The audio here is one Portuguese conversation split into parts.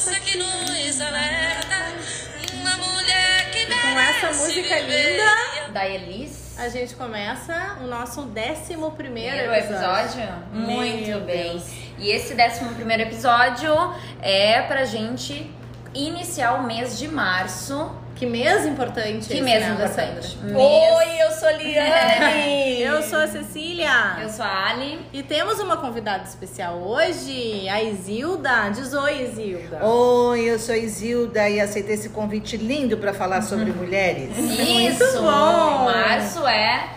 força que nos alerta. Uma mulher que Com essa música linda, Da Elis. a gente começa o nosso 11 primeiro Primeiro episódio. episódio? Muito Meu bem. Deus. E esse 11 primeiro episódio é pra gente iniciar o mês de março. Que mês importante Que mês né, importante? Mês- eu sou Liane! Eu sou a Cecília. Eu sou a Ali. E temos uma convidada especial hoje, a Isilda. Diz oi, Isilda. Oi, eu sou Isilda e aceitei esse convite lindo para falar sobre mulheres. Isso! bom. Março é.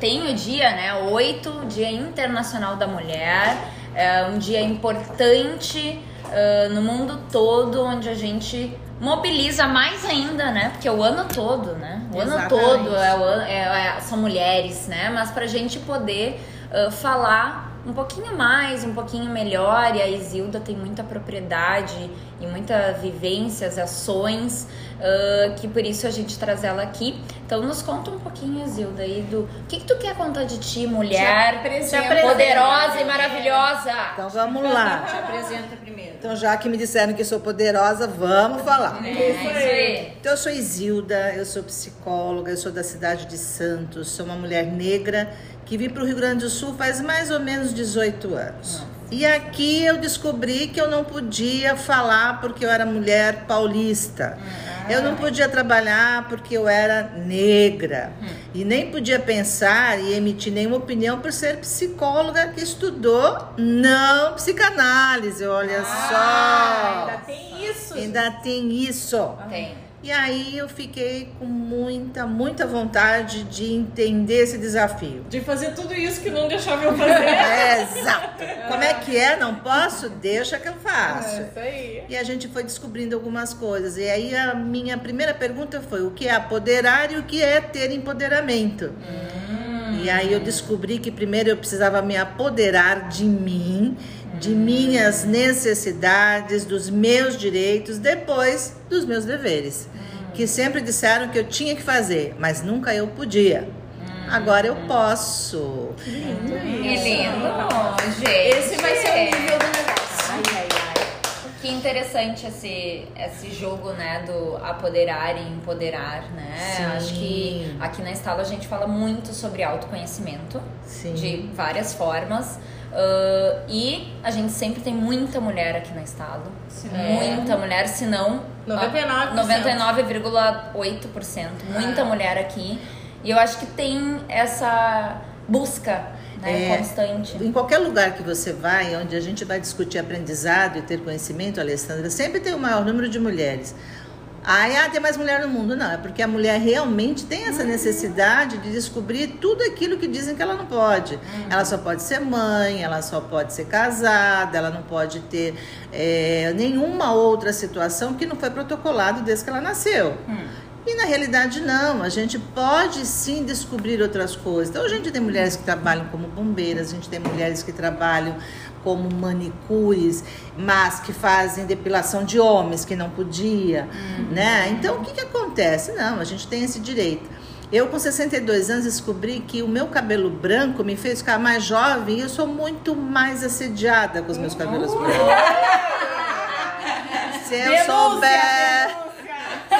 Tem o dia, né? 8, Dia Internacional da Mulher. É um dia importante ah, no mundo todo, onde a gente mobiliza mais ainda, né? Porque é o ano todo, né? O ano Exatamente. todo é o ano- é- é- são mulheres, né? Mas pra gente poder ah, falar um pouquinho mais, um pouquinho melhor, e a Isilda tem muita propriedade e muita vivências, ações, ah, que por isso a gente traz ela aqui. Então nos conta um pouquinho, Isilda, aí do o que, que tu quer contar de ti, mulher poderosa e maravilhosa. Então vamos lá. Te apresenta primeiro. Então, já que me disseram que sou poderosa, vamos falar. É, isso aí. Então, eu sou Isilda, eu sou psicóloga, eu sou da cidade de Santos, sou uma mulher negra que vim para o Rio Grande do Sul faz mais ou menos 18 anos. E aqui eu descobri que eu não podia falar porque eu era mulher paulista. Eu não podia trabalhar porque eu era negra. E nem podia pensar e emitir nenhuma opinião por ser psicóloga que estudou não psicanálise, olha só. Ainda tem isso. Ainda tem isso. Tem. E aí eu fiquei com muita, muita vontade de entender esse desafio. De fazer tudo isso que não deixava eu fazer. É, exato. Como é que é? Não posso? Deixa que eu faço. Isso aí. E a gente foi descobrindo algumas coisas. E aí a minha primeira pergunta foi: o que é apoderar e o que é ter empoderamento? E aí eu descobri que primeiro eu precisava me apoderar de mim, de minhas necessidades, dos meus direitos, depois dos meus deveres. Que sempre disseram que eu tinha que fazer, mas nunca eu podia. Agora eu posso. Que lindo, gente. Esse vai ser o nível do negócio. Ai, ai, ai. Que interessante esse, esse jogo, né, do apoderar e empoderar, né? Sim. Acho que aqui na Estalo a gente fala muito sobre autoconhecimento, Sim. de várias formas. Ah, e a gente sempre tem muita mulher aqui na Estalo. Muita mulher, se não... 99%. 99,8%. Muita mulher aqui. E eu acho que tem essa busca né, É. constante. Em qualquer lugar que você vai, onde a gente vai discutir aprendizado e ter conhecimento, Alessandra, sempre tem o maior número de mulheres. Ai, ah, tem mais mulher no mundo. Não, é porque a mulher realmente tem essa necessidade de descobrir tudo aquilo que dizem que ela não pode. Ela só pode ser mãe, ela só pode ser casada, ela não pode ter é, nenhuma outra situação que não foi protocolado desde que ela nasceu. E na realidade não, a gente pode sim descobrir outras coisas. Então a gente tem mulheres que trabalham como bombeiras, a gente tem mulheres que trabalham como manicures, mas que fazem depilação de homens que não podia, né? Então o que, que acontece? Não, a gente tem esse direito. Eu com 62 anos descobri que o meu cabelo branco me fez ficar mais jovem e eu sou muito mais assediada com os meus cabelos brancos. Se eu souber,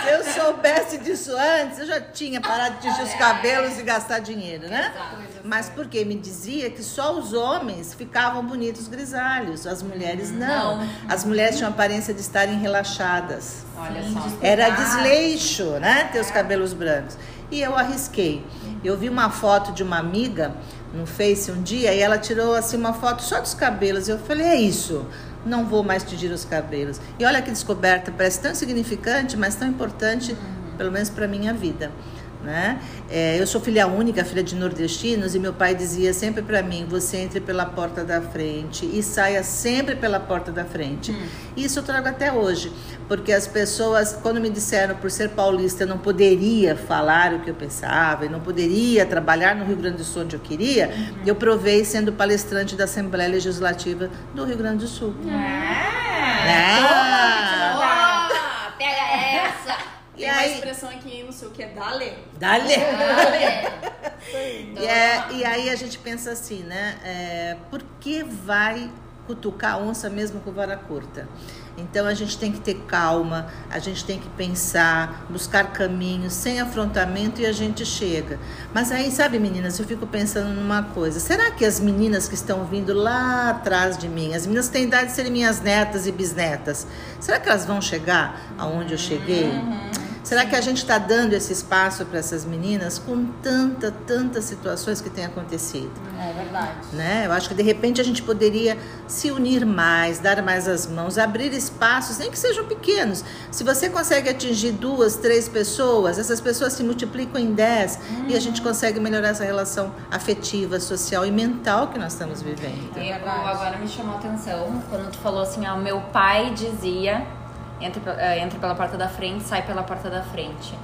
se eu soubesse disso antes, eu já tinha parado de tingir os cabelos e gastar dinheiro, né? Mas porque me dizia que só os homens ficavam bonitos grisalhos, as mulheres não. As mulheres tinham a aparência de estarem relaxadas. Olha só. Era desleixo, né? Ter os cabelos brancos. E eu arrisquei. Eu vi uma foto de uma amiga no Face um dia e ela tirou assim uma foto só dos cabelos. Eu falei, é isso. Não vou mais tingir os cabelos. E olha que descoberta, parece tão insignificante, mas tão importante, pelo menos para minha vida. Né? É, eu sou filha única, filha de nordestinos, e meu pai dizia sempre para mim: você entre pela porta da frente e saia sempre pela porta da frente. Isso eu trago até hoje, porque as pessoas, quando me disseram por ser paulista, eu não poderia falar o que eu pensava, e não poderia trabalhar no Rio Grande do Sul onde eu queria, eu provei sendo palestrante da Assembleia Legislativa do Rio Grande do Sul. Pega essa! Aí, expressão aqui no sul que é dale. dale! Então, E, é- e aí a gente pensa assim, né? é, por que vai cutucar a onça mesmo com vara curta. Então a gente tem que ter calma, a gente tem que pensar, buscar caminhos, sem afrontamento e a gente chega. Mas aí, sabe, meninas, eu fico pensando numa coisa: será que as meninas que estão vindo lá atrás de mim, as meninas que têm idade de serem minhas netas e bisnetas, será que elas vão chegar aonde eu cheguei? Será que a gente está dando esse espaço para essas meninas com tanta, tantas situações que têm acontecido? É verdade. Né? Eu acho que de repente a gente poderia se unir mais, dar mais as mãos, abrir espaços, nem que sejam pequenos. Se você consegue atingir duas, três pessoas, essas pessoas se multiplicam em dez e a gente consegue melhorar essa relação afetiva, social e mental que nós estamos vivendo. Eu, agora me chamou a atenção quando tu falou assim, ó, meu pai dizia, entra, eh, entra pela porta da frente, sai pela porta da frente.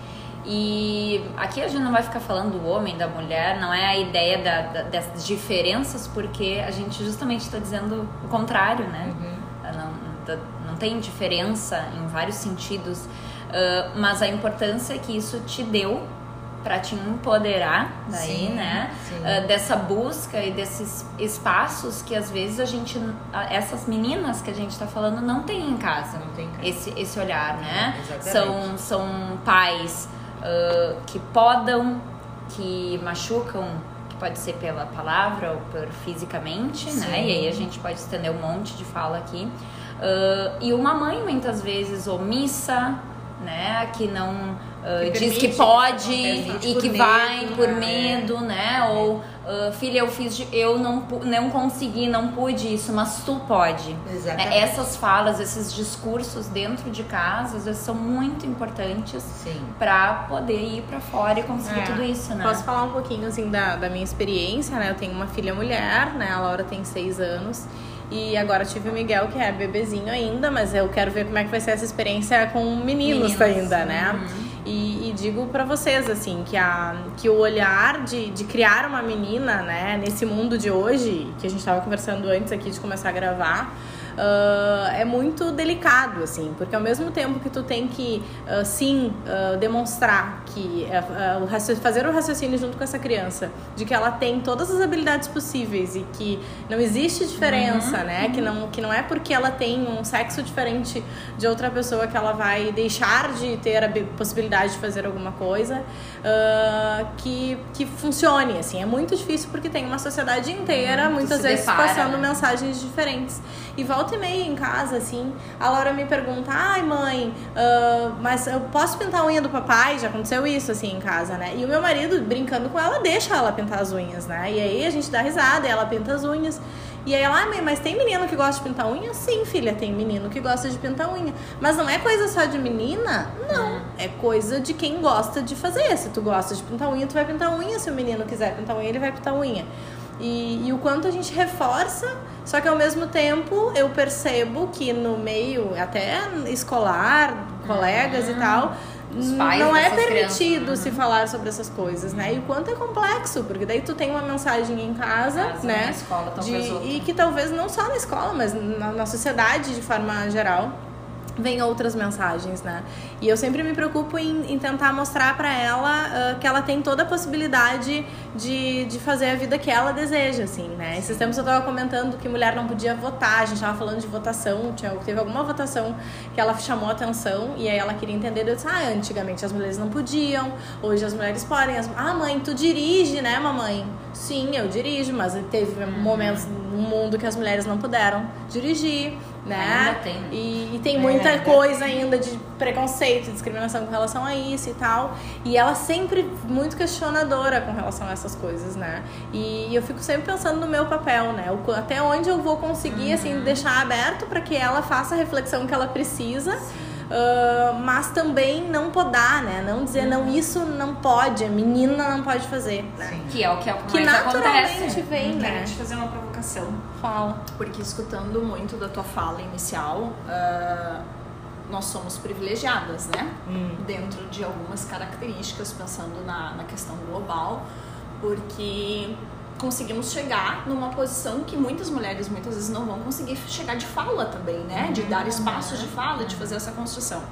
E aqui a gente não vai ficar falando do homem, da mulher, não é a ideia da, da- das diferenças, porque a gente justamente está dizendo o contrário, né? Não, da- não tem diferença em vários sentidos, mas a importância que isso te deu para te empoderar daí, Sim, né? sim. Ah, dessa busca e desses espaços que às vezes a gente, a- essas meninas que a gente tá falando não tem em casa. Não tem em casa. Esse, esse olhar, né? Exatamente. São, são pais ah, que podam, que machucam, que pode ser pela palavra ou por fisicamente, né? Sim. E aí a gente pode estender um monte de fala aqui. Ah, e uma mãe muitas vezes omissa, né? Que não ah, Que diz que pode e que medo, vai por né? medo, né? Ou ah, filha, eu fiz, eu não, não consegui, não pude isso, mas tu pode. Exatamente. É, Essas falas, esses discursos dentro de casa, às vezes são muito importantes pra poder ir pra fora e conseguir É. tudo isso, né? Posso falar um pouquinho assim da, da minha experiência, né? Eu tenho uma filha mulher, né? A Laura tem seis anos. E agora tive o Miguel, que é bebezinho ainda, mas eu quero ver como é que vai ser essa experiência com meninos, Meninos, ainda, né? uhum. E, e digo pra vocês, assim, que, a, que o olhar de, de criar uma menina, né, nesse mundo de hoje, que a gente tava conversando antes aqui de começar a gravar, ah, é muito delicado, assim, porque ao mesmo tempo que tu tem que, ah, sim, ah, demonstrar que o raci- fazer o raciocínio junto com essa criança, de que ela tem todas as habilidades possíveis e que não existe diferença, né? Que não, que não é porque ela tem um sexo diferente de outra pessoa que ela vai deixar de ter a bi- possibilidade de fazer alguma coisa que, que funcione, assim. É muito difícil porque tem uma sociedade inteira, muitas se vezes, depara, passando né? mensagens diferentes. E volta e meia em casa, assim, a Laura me pergunta, ai mãe, ah, mas eu posso pintar a unha do papai? Já aconteceu isso, assim, em casa, né? E o meu marido, brincando com ela, deixa ela pintar as unhas, né? E aí a gente dá risada e ela pinta as unhas. E aí ela, ah, mãe, mas tem menino que gosta de pintar unha? Sim, filha, tem menino que gosta de pintar unha. Mas não é coisa só de menina? Não. É coisa de quem gosta de fazer. Se tu gosta de pintar unha, tu vai pintar unha. Se o menino quiser pintar unha, ele vai pintar unha. E, e o quanto a gente reforça, só que ao mesmo tempo eu percebo que no meio, até escolar, colegas e tal, não é permitido crianças, se falar sobre essas coisas, né? E o quanto é complexo, porque daí tu tem uma mensagem em casa, Casa, né? na escola, de, talvez outra. e que talvez não só na escola, mas na, na sociedade de forma geral vem outras mensagens, né? E eu sempre me preocupo em, em tentar mostrar pra ela ah, que ela tem toda a possibilidade de, de fazer a vida que ela deseja, assim, né? Esses tempos eu tava comentando que mulher não podia votar, a gente tava falando de votação, tinha, teve alguma votação que ela chamou atenção e aí ela queria entender, eu disse, ah, antigamente as mulheres não podiam, hoje as mulheres podem. As, ah, mãe, tu dirige, né, mamãe? Sim, eu dirijo, mas teve momentos no mundo que as mulheres não puderam dirigir, né? Ainda tem? E, e tem muita É. coisa ainda de preconceito, discriminação com relação a isso e tal. E ela sempre muito questionadora com relação a essas coisas, né? E eu fico sempre pensando no meu papel, né? O até onde eu vou conseguir, Uhum. assim, deixar aberto para que ela faça a reflexão que ela precisa. Ah, mas também não podar, né? Não dizer, Uhum. não, isso não pode, a menina não pode fazer. Né? Que é o que, é o que Que mais naturalmente acontece. vem, Quero né? te fazer uma provocação. Fala. Porque escutando muito da tua fala inicial, ah, nós somos privilegiadas, né? Dentro de algumas características, pensando na, na questão global, porque conseguimos chegar numa posição que muitas mulheres muitas vezes não vão conseguir chegar de fala também, né? De dar espaços de fala, de fazer essa construção.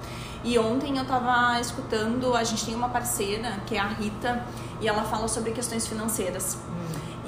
E ontem eu tava escutando, a gente tem uma parceira que é a Rita, e ela fala sobre questões financeiras.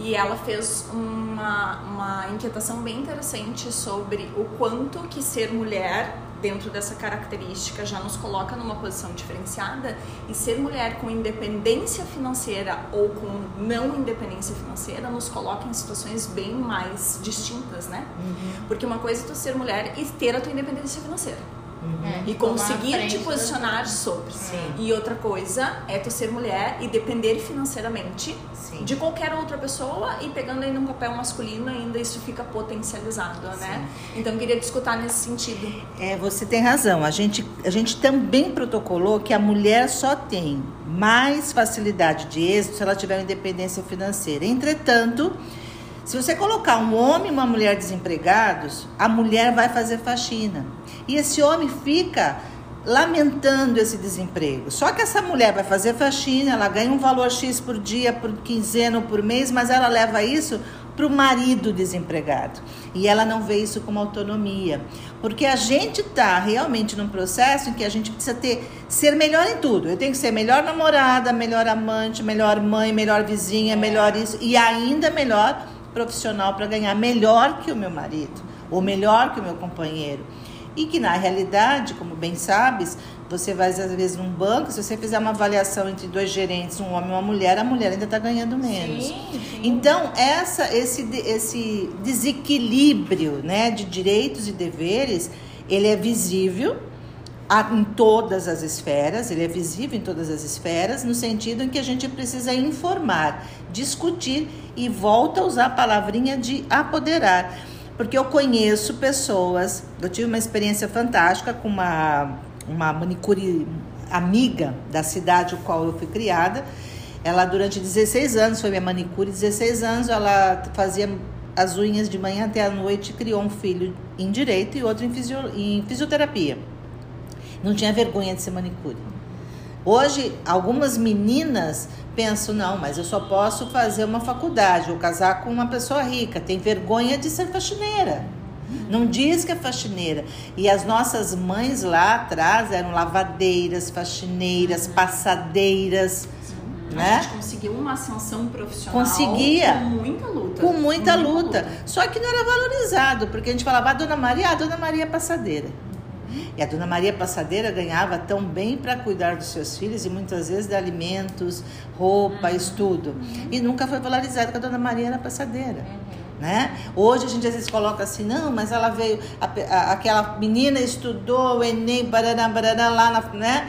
e ela fez uma, uma inquietação bem interessante sobre o quanto que ser mulher dentro dessa característica já nos coloca numa posição diferenciada e ser mulher com independência financeira ou com não independência financeira nos coloca em situações bem mais distintas, né? Uhum. Porque uma coisa é tu ser mulher e ter a tua independência financeira. É, E conseguir te das posicionar coisas. sobre. Sim. E outra coisa é tu ser mulher e depender financeiramente Sim. de qualquer outra pessoa e pegando ainda um papel masculino, ainda isso fica potencializado, né? Então eu queria discutir nesse sentido. É, você tem razão. A gente, a gente também protocolou que a mulher só tem mais facilidade de êxito se ela tiver uma independência financeira. Entretanto, se você colocar um homem e uma mulher desempregados, a mulher vai fazer faxina. E esse homem fica lamentando esse desemprego. Só que essa mulher vai fazer faxina, ela ganha um valor X por dia, por quinzena ou por mês, mas ela leva isso para o marido desempregado. E ela não vê isso como autonomia. Porque a gente está realmente num processo em que a gente precisa ter, ser melhor em tudo. Eu tenho que ser melhor namorada, melhor amante, melhor mãe, melhor vizinha, melhor isso. E ainda melhor profissional para ganhar melhor que o meu marido. Ou melhor que o meu companheiro. E que na realidade, como bem sabes, você vai às vezes num banco, se você fizer uma avaliação entre dois gerentes, um homem e uma mulher, a mulher ainda está ganhando menos. Sim, sim. Então, essa, esse, esse desequilíbrio né, de direitos e deveres, ele é visível em todas as esferas, ele é visível em todas as esferas, no sentido em que a gente precisa informar, discutir e volta a usar a palavrinha de apoderar. Porque eu conheço pessoas, eu tive uma experiência fantástica com uma, uma manicure amiga da cidade no qual eu fui criada. Ela, durante 16 anos, foi minha manicure, 16 anos, ela fazia as unhas de manhã até a noite, criou um filho em direito e outro em, fisio- em fisioterapia. Não tinha vergonha de ser manicure. Hoje, algumas meninas pensam, não, mas eu só posso fazer uma faculdade ou casar com uma pessoa rica. Tem vergonha de ser faxineira. Não diz que é faxineira. E as nossas mães lá atrás eram lavadeiras, faxineiras, passadeiras, A né? gente conseguiu uma ascensão profissional Conseguia. com muita luta. Com muita luta. Só que não era valorizado, porque a gente falava, a dona Maria, a dona Maria é passadeira. E a dona Maria Passadeira ganhava tão bem para cuidar dos seus filhos e muitas vezes de alimentos, roupa, estudo. E nunca foi valorizado que a dona Maria era passadeira. Né? Hoje a gente às vezes coloca assim, não, mas ela veio, a a- aquela menina estudou o Enem, barará, barará, lá na, né?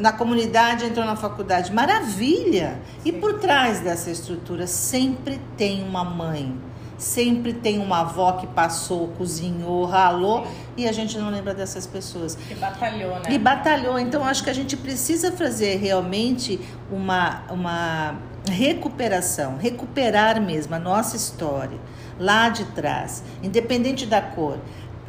na comunidade, entrou na faculdade. Maravilha! E por trás dessa estrutura sempre tem uma mãe, sempre tem uma avó que passou, cozinhou, ralou, e a gente não lembra dessas pessoas. Que batalhou, né? E batalhou. Então, acho que a gente precisa fazer realmente uma, uma recuperação, recuperar mesmo a nossa história lá de trás, independente da cor.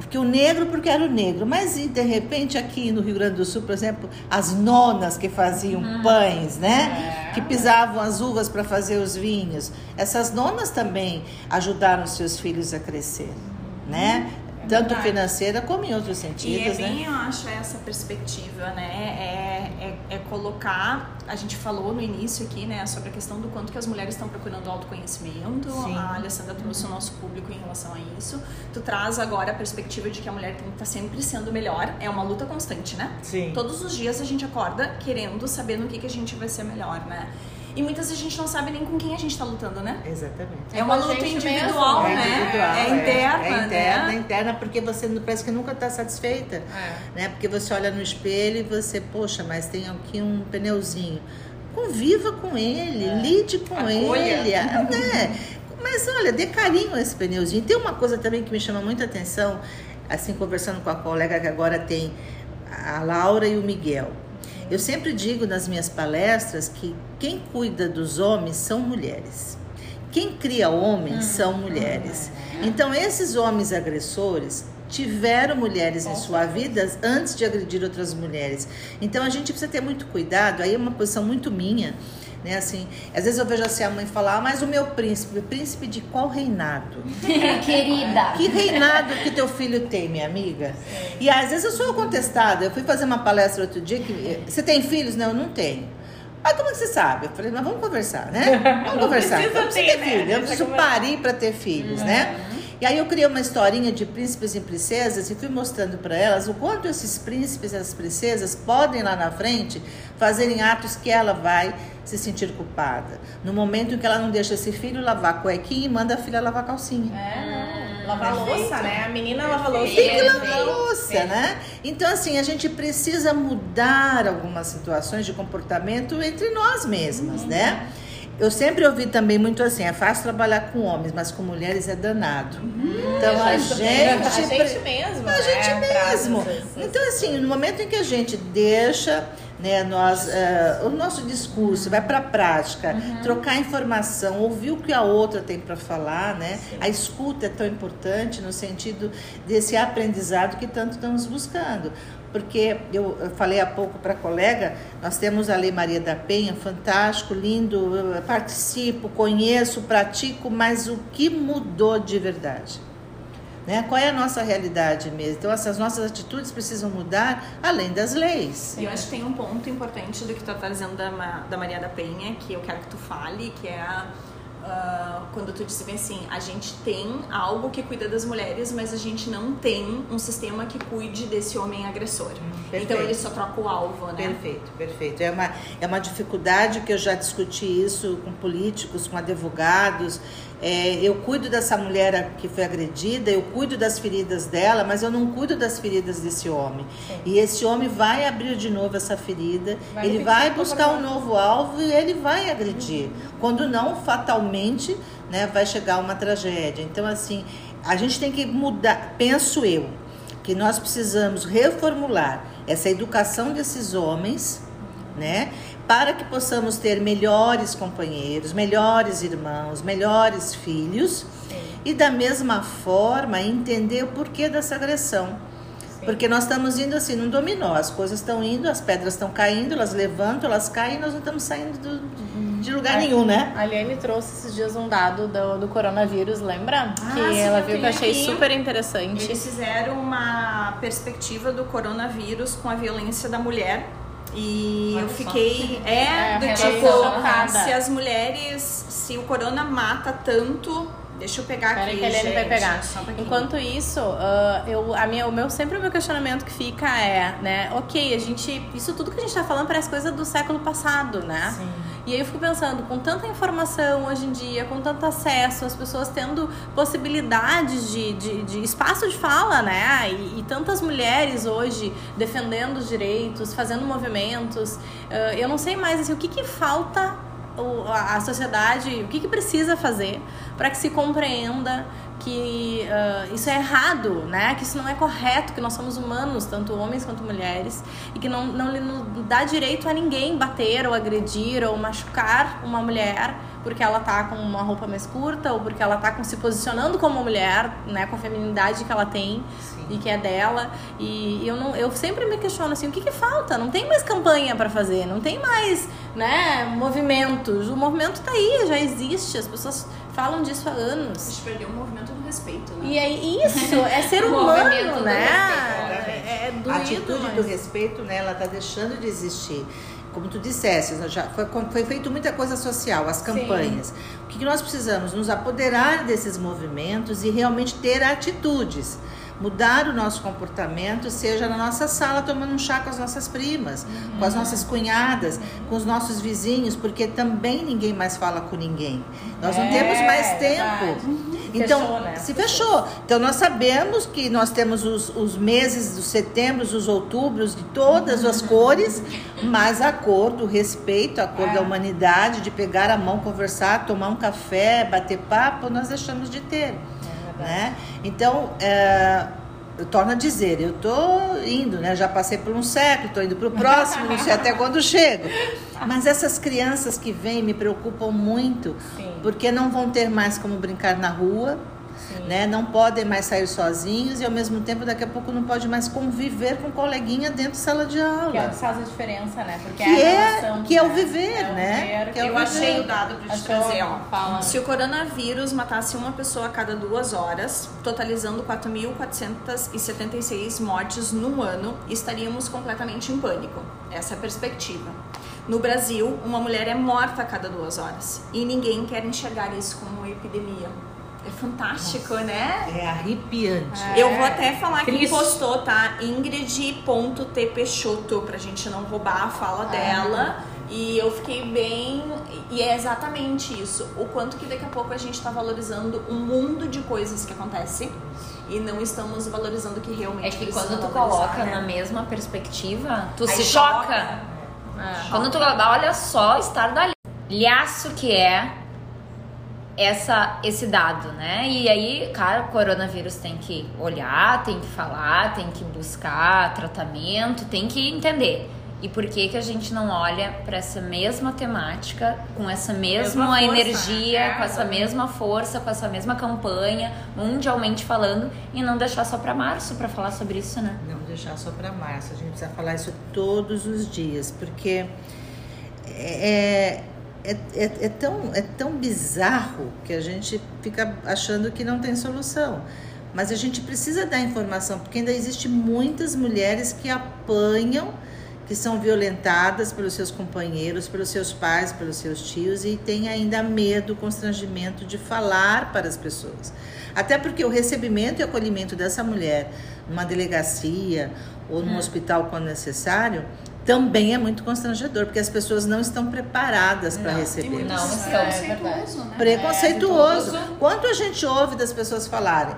Porque o negro, porque era o negro. Mas de repente aqui no Rio Grande do Sul, por exemplo, as nonas que faziam pães, né? É. Que pisavam as uvas para fazer os vinhos. Essas nonas também ajudaram seus filhos a crescer, né? Tanto verdade. financeira como em outros E é sentidos, né? bem, eu acho, essa perspectiva, né? É, é, é colocar. A gente falou no início aqui, né, sobre a questão do quanto que as mulheres estão procurando autoconhecimento. Sim. A Alessandra trouxe o nosso público em relação a isso. Tu traz agora a perspectiva de que a mulher tem que estar sempre sendo melhor. É uma luta constante, né? Sim. Todos os dias a gente acorda querendo saber no que, que a gente vai ser melhor, né? E muitas vezes a gente não sabe nem com quem a gente tá lutando, né? Exatamente. É uma a luta individual, mesmo, né? individual, é interna, é interna, né? interna, porque você não- parece que nunca está satisfeita, É. né? Porque você olha no espelho e você, poxa, mas tem aqui um pneuzinho. Conviva com ele, lide com Acolha. ele, né? Mas olha, dê carinho a esse pneuzinho. Tem uma coisa também que me chama muita atenção, assim, conversando com a colega que agora tem a Laura e o Miguel. Eu sempre digo nas minhas palestras que quem cuida dos homens são mulheres. Quem cria homens são mulheres. Então, esses homens agressores tiveram mulheres em sua vida antes de agredir outras mulheres. Então, a gente precisa ter muito cuidado. Aí é uma posição muito minha. Né, assim, às vezes eu vejo assim a mãe falar, ah, mas o meu príncipe, príncipe de qual reinado? Querida. Que reinado que teu filho tem, minha amiga? E às vezes eu sou contestada. Eu fui fazer uma palestra outro dia que. Você tem filhos? Não, eu não tenho. Ah, como que você sabe? Eu falei, mas vamos conversar, né? Vamos conversar. precisa Eu preciso ter, ter né? filho, eu preciso parir para ter filhos, né? E aí eu criei uma historinha de príncipes e princesas e fui mostrando para elas o quanto esses príncipes e essas princesas podem lá na frente fazerem atos que ela vai se sentir culpada. No momento em que ela não deixa esse filho lavar cuequinha e manda a filha lavar calcinha. É, lavar louça, né? A menina lava louça. Tem que e- lavar louça, né? Então, assim, a gente precisa mudar algumas situações de comportamento entre nós mesmas, né? Eu sempre ouvi também muito assim, é fácil trabalhar com homens, mas com mulheres é danado. Então, a Isso, gente... a gente mesmo, A né? gente traz mesmo. Então, assim, no momento em que a gente deixa né, nós, eh, o nosso discurso, vai para a prática, Uhum. trocar informação, ouvir o que a outra tem para falar, né? A escuta é tão importante no sentido desse aprendizado que tanto estamos buscando. Porque eu falei há pouco para a colega, nós temos a Lei Maria da Penha, fantástico, lindo, participo, conheço, pratico, mas o que mudou de verdade? Né? Qual é a nossa realidade mesmo? Então, essas nossas atitudes precisam mudar além das leis. Eu acho que tem um ponto importante do que tu tá trazendo da, da Maria da Penha, que eu quero que tu fale, que é a, ah, quando tu disse bem assim, a gente tem algo que cuida das mulheres, mas a gente não tem um sistema que cuide desse homem agressor. então perfeito. ele só troca o alvo, né? Perfeito, perfeito. É uma, é uma dificuldade que eu já discuti isso com políticos, com advogados. É, eu cuido dessa mulher que foi agredida, eu cuido das feridas dela, mas eu não cuido das feridas desse homem. E esse homem vai abrir de novo essa ferida, Vai ele vai buscar um novo alvo e ele vai agredir. Quando não, fatalmente, né, vai chegar uma tragédia. Então, assim, a gente tem que mudar, penso eu, que nós precisamos reformular essa educação desses homens, né? Para que possamos ter melhores companheiros, melhores irmãos, melhores filhos e da mesma forma entender o porquê dessa agressão. Porque nós estamos indo assim, num dominó, as coisas estão indo, as pedras estão caindo, elas levantam, elas caem e nós não estamos saindo do- de lugar nenhum, né? A Aliane trouxe esses dias um dado do, do coronavírus, lembra? Ah, que sim, ela viu que eu achei aqui. super interessante. Eles fizeram uma perspectiva do coronavírus com a violência da mulher. E Olha eu só. fiquei. É, É, do tipo, se as mulheres. Se o corona mata tanto. Deixa eu pegar Espera aqui. que a vai pegar. só um. Enquanto isso, ah, eu, a minha, o meu, sempre o meu questionamento que fica é, né, ok, a gente. Isso tudo que a gente tá falando parece coisa do século passado, né? E aí eu fico pensando, com tanta informação hoje em dia, com tanto acesso, as pessoas tendo possibilidades de, de, de espaço de fala, né? E, e tantas mulheres hoje defendendo os direitos, fazendo movimentos. ah, eu não sei mais assim, o que, que falta a sociedade, o que, que precisa fazer para que se compreenda que ah, isso é errado, né? Que isso não é correto, que nós somos humanos, tanto homens quanto mulheres, e que não, não dá direito a ninguém bater ou agredir ou machucar uma mulher porque ela tá com uma roupa mais curta ou porque ela tá com, se posicionando como mulher, né? Com a feminilidade que ela tem e que é dela. E eu não, eu sempre me questiono assim, o que que falta? Não tem mais campanha para fazer, não tem mais, né, movimentos. O movimento tá aí, já existe, as pessoas falam disso há A anos. gente perdeu o movimento do respeito, né? E é isso, é ser O humano, né? É, é doído, a atitude mas... do respeito, né, ela está deixando de existir. Como tu disseste, já foi, foi feito muita coisa social, as campanhas. O que que nós precisamos? Nos apoderar desses movimentos e realmente ter atitudes. Mudar o nosso comportamento, seja na nossa sala tomando um chá com as nossas primas, com as nossas cunhadas, com os nossos vizinhos, porque também ninguém mais fala com ninguém. Nós não É, temos mais é tempo. verdade. Então, Fechou, né? se fechou. Então, nós sabemos que nós temos os, os meses dos setembros, os outubros, de todas as cores, mas a cor do respeito, a cor É. da humanidade, de pegar a mão, conversar, tomar um café, bater papo, nós deixamos de ter. Né? Então, é, eu torno a dizer, eu tô indo, né? Já passei por um século, tô indo para o próximo, não sei até quando chego. Mas essas crianças que vêm me preocupam muito, Sim. porque não vão ter mais como brincar na rua, né? Não podem mais sair sozinhos e ao mesmo tempo daqui a pouco não pode mais conviver com coleguinha dentro de sala de aula. Que é o que faz a diferença, né? Porque Que é, a relação, que é o viver, É o né? viver, Que é o Eu achei viver. o dado pra te trazer, ó. Fala. Se o coronavírus matasse uma pessoa a cada duas horas, totalizando 4.476 mortes num ano, estaríamos completamente em pânico. Essa é a perspectiva. No Brasil, uma mulher é morta a cada duas horas e ninguém quer enxergar isso como uma epidemia. É fantástico, né? É arrepiante. Eu vou até falar quem Triste. postou, tá? Ingrid.tpeixoto, pra gente não roubar a fala dela. E eu fiquei bem. E é exatamente isso. O quanto que daqui a pouco a gente tá valorizando um mundo de coisas que acontecem e não estamos valorizando o que realmente É que quando tu coloca né? na mesma perspectiva, tu Aí se choca. choca. Quando tu olha só o estardalhaço que é essa, esse dado, né? E aí, cara, o coronavírus tem que olhar, tem que falar, tem que buscar tratamento, tem que entender. E por que que a gente não olha para essa mesma temática, com essa mesma, Mesma força, energia, né? com essa mesma força, com essa mesma campanha, mundialmente falando, e não deixar só para março para falar sobre isso, né? Não deixar só para março. A gente precisa falar isso todos os dias, porque é, é, é, é tão, é tão bizarro que a gente fica achando que não tem solução. Mas a gente precisa dar informação, porque ainda existe muitas mulheres que apanham, que são violentadas pelos seus companheiros, pelos seus pais, pelos seus tios e têm ainda medo, constrangimento de falar para as pessoas. Até porque o recebimento e acolhimento dessa mulher numa delegacia ou num hospital quando necessário também é muito constrangedor, porque as pessoas não estão preparadas para Não, receber. não isso. estão. preconceituoso, né? Preconceituoso. Quanto a gente ouve das pessoas falarem?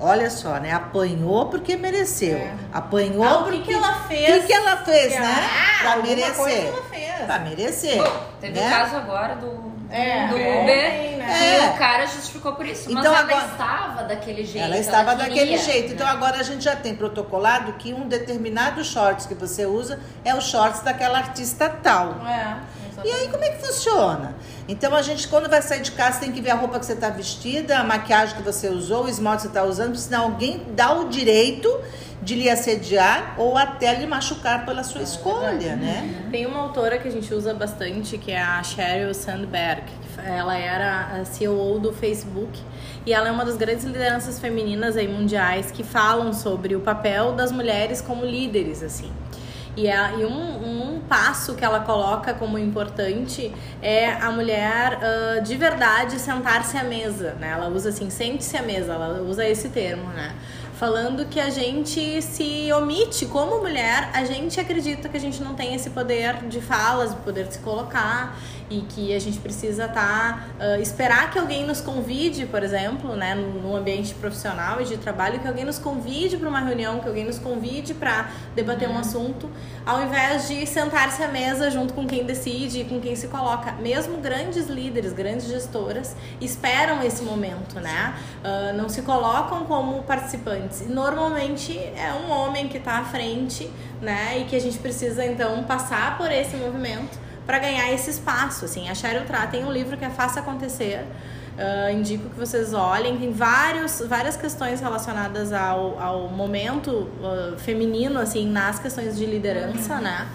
Olha só, né? Apanhou porque mereceu. Apanhou Ah, o que porque. que ela O fez? que, que ela fez, Ah, né? Pra alguma merecer. coisa ela fez. Pra merecer. Teve né? o caso agora do, É, do é, Uber, né? É. o cara justificou por isso. Mas Então ela agora- estava daquele jeito. Ela estava queria, daquele jeito. Então né? agora a gente já tem protocolado que um determinado shorts que você usa é o shorts daquela artista tal. É, E aí, como é que funciona? Então, a gente, quando vai sair de casa, tem que ver a roupa que você está vestida, a maquiagem que você usou, o esmalte que você está usando, senão alguém dá o direito de lhe assediar ou até lhe machucar pela sua escolha, né? Tem uma autora que a gente usa bastante, que é a Sheryl Sandberg. Ela era a CEO do Facebook e ela é uma das grandes lideranças femininas aí mundiais que falam sobre o papel das mulheres como líderes, assim. E, é, e um, um passo que ela coloca como importante é a mulher ah, de verdade sentar-se à mesa, né? Ela usa assim, sente-se à mesa, ela usa esse termo, né? Falando que a gente se omite como mulher, a gente acredita que a gente não tem esse poder de falas, de poder de se colocar e que a gente precisa estar esperar que alguém nos convide, por exemplo, né, no, ambiente profissional e de trabalho, que alguém nos convide para uma reunião, que alguém nos convide para debater um assunto, ao invés de sentar-se à mesa junto com quem decide, e com quem se coloca. Mesmo grandes líderes, grandes gestoras esperam esse momento, né? Ah, não se colocam como participantes. E normalmente é um homem que está à frente, né? E que a gente precisa então passar por esse movimento para ganhar esse espaço. Assim, a Cheryl Tra tem um livro que é Faça Acontecer. Ah, indico que vocês olhem. Tem vários, várias questões relacionadas ao, ao momento ah, feminino, assim, nas questões de liderança, né?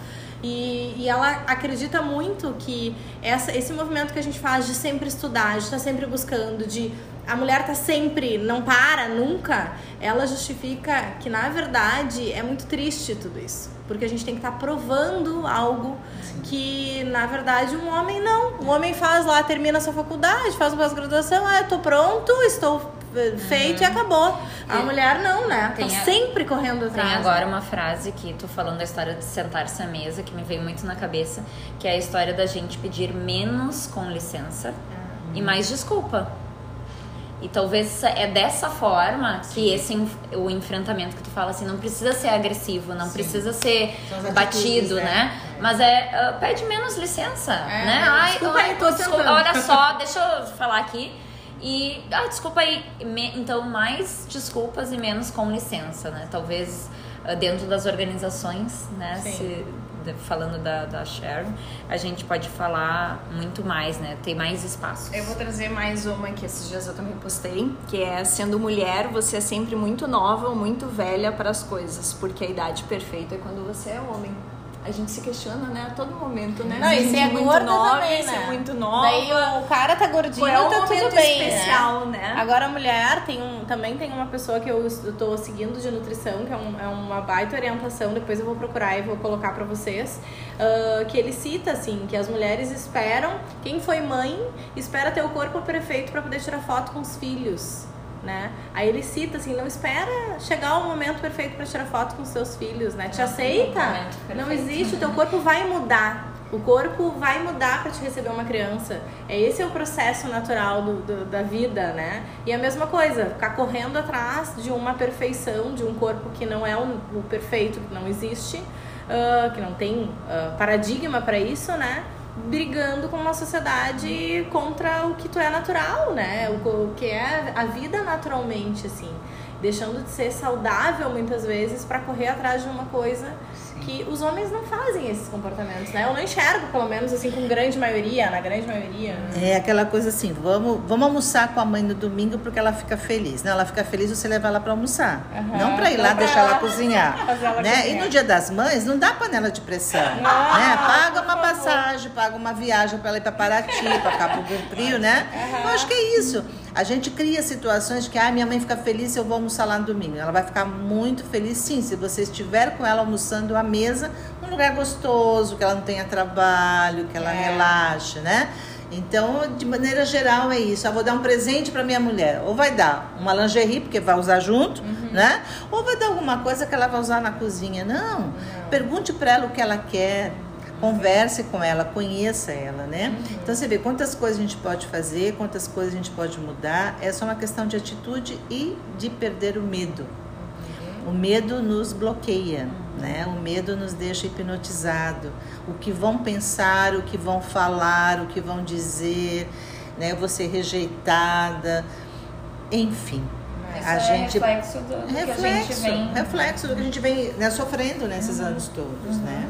E, e ela acredita muito que essa, esse movimento que a gente faz de sempre estudar, de estar sempre buscando, de a mulher tá sempre, não para, nunca, ela justifica que na verdade é muito triste tudo isso. Porque a gente tem que estar provando algo que na verdade um homem não. Um homem faz lá, termina a sua faculdade, faz uma pós-graduação, ah, eu tô pronto, estou eh, feito e acabou. A E mulher não, né? tem tá a- sempre correndo Tem atrás. agora uma frase que tu falando da história de sentar-se à mesa, que me veio muito na cabeça, que é a história da gente pedir menos com licença e mais desculpa. E talvez é dessa forma que esse o enfrentamento que tu fala assim, não precisa ser agressivo, não precisa ser batido, né? né? Mas é ah, pede menos licença, É, né? Ai, desculpa ai, tô desculpa, olha só, deixa eu falar aqui. E, ah, desculpa aí. Me- então, mais desculpas e menos com licença, né? Talvez dentro das organizações, né? Se, falando da, da Sharon, a gente pode falar muito mais, né? Tem mais espaço. Eu vou trazer mais uma que esses dias eu também postei, que é sendo mulher, você é sempre muito nova ou muito velha para as coisas, porque a idade perfeita é quando você é homem. A gente se questiona, né, a todo momento, né? Não, e Se a é muito gorda nova, também, se né? é muito nova. Daí o cara tá gordinho, é tá tudo bem, especial, né? né? Agora a mulher tem um, também tem uma pessoa que eu, tô seguindo de nutrição, que é, um- é uma baita orientação, depois eu vou procurar e vou colocar pra vocês, ah, que ele cita assim, que as mulheres esperam, quem foi mãe, espera ter o corpo perfeito pra poder tirar foto com os filhos. Né? Aí ele cita assim, não espera chegar o momento perfeito pra tirar foto com seus filhos, né? Te aceita. momento Não existe, o teu corpo vai mudar. O corpo vai mudar para te receber uma criança. É esse é o processo natural do, do- da vida, né? E a mesma coisa, ficar correndo atrás de uma perfeição, de um corpo que não é o, o perfeito, que não existe, ah, que não tem ah, paradigma para isso, né? Brigando com uma sociedade contra o que tu é natural, né? O, que é a vida naturalmente, assim. Deixando de ser saudável muitas vezes para correr atrás de uma coisa que os homens não fazem esses comportamentos, né? Eu não enxergo, pelo menos assim, com grande maioria, na grande maioria. né? É aquela coisa assim, vamos, vamos almoçar com a mãe no domingo porque ela fica feliz. Não, ela fica feliz você levar ela para almoçar. Aham. Não para ir lá Não deixar ela ela- cozinhar. ela né? E cozinhar. no dia das mães, não dá panela de pressão. né? Paga uma passagem, paga uma viagem para ela ir para Paraty, para Cabo Frio, né? Eu acho que é isso. A gente cria situações que, ah, minha mãe fica feliz se eu vou almoçar lá no domingo. Ela vai ficar muito feliz, sim, se você estiver com ela almoçando à mesa, num lugar gostoso, que ela não tenha trabalho, que ela É. relaxe, né? Então, de maneira geral, é isso. Eu vou dar um presente para minha mulher. Ou vai dar uma lingerie, porque vai usar junto, né? Ou vai dar alguma coisa que ela vai usar na cozinha. Não. Pergunte para ela o que ela quer. Converse com ela, conheça ela, né? Então você vê quantas coisas a gente pode fazer, quantas coisas a gente pode mudar. É só uma questão de atitude e de perder o medo. O medo nos bloqueia, né? O medo nos deixa hipnotizado. O que vão pensar, o que vão falar, o que vão dizer, né? Ser rejeitada, enfim. Isso a é gente reflexo do, do que a gente reflexo, vem. reflexo do que a gente vem né, sofrendo nesses anos todos, né?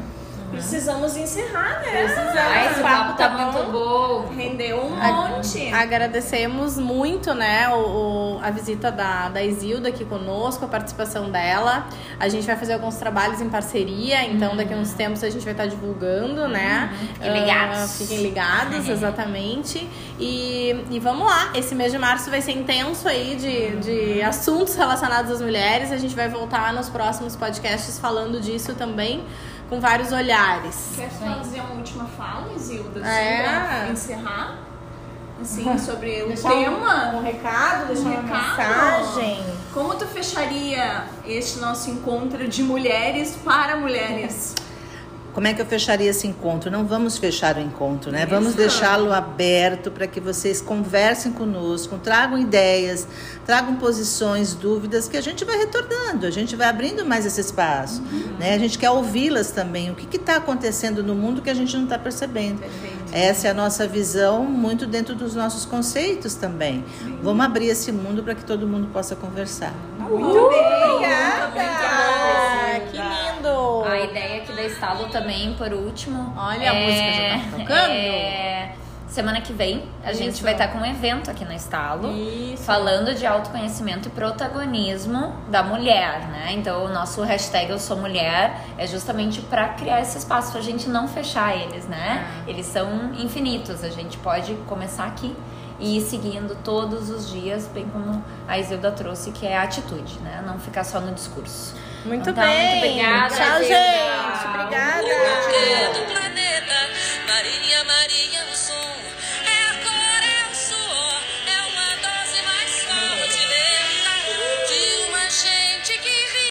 Precisamos encerrar, né? Ah, esse papo tá bom. muito bom. Rendeu um A- monte. Agradecemos muito, né, o, o- a visita da, da Isilda aqui conosco, a participação dela. A gente vai fazer alguns trabalhos em parceria, então daqui a uns tempos a gente vai estar divulgando, né? Fiquem ligados. Ah, fiquem ligados, exatamente. E, e vamos lá, esse mês de março vai ser intenso aí de, de assuntos relacionados às mulheres. A gente vai voltar nos próximos podcasts falando disso também, com vários olhares. Quer fazer uma última fala, Isilda? assim, É. pra encerrar? Assim, sobre o Deixar tema? Um, um recado, deixar uma recado. mensagem. Como tu fecharia este nosso encontro de mulheres para mulheres? Como é que eu fecharia esse encontro? Não vamos fechar o encontro, né? Vamos deixá-lo aberto para que vocês conversem conosco, tragam ideias, tragam posições, dúvidas que a gente vai retornando, a gente vai abrindo mais esse espaço, né? A gente quer ouvi-las também. O que está acontecendo no mundo que a gente não está percebendo? Essa é a nossa visão, muito dentro dos nossos conceitos também. Vamos abrir esse mundo para que todo mundo possa conversar. Muito bem, obrigada. Que lindo! A ideia Estalo também, por último. Olha, a música já tá tocando. é, semana que vem a gente Isso. vai estar com um evento aqui na Estalo. Isso. Falando de autoconhecimento e protagonismo da mulher, né? Então, o nosso hashtag Eu Sou Mulher é justamente para criar esse espaço, pra gente não fechar eles, né? Eles são infinitos, a gente pode começar aqui e ir seguindo todos os dias, bem como a Isilda trouxe, que é a atitude, né? Não ficar só no discurso. Muito então, bem. Muito obrigada. Tchau, gente. Obrigada.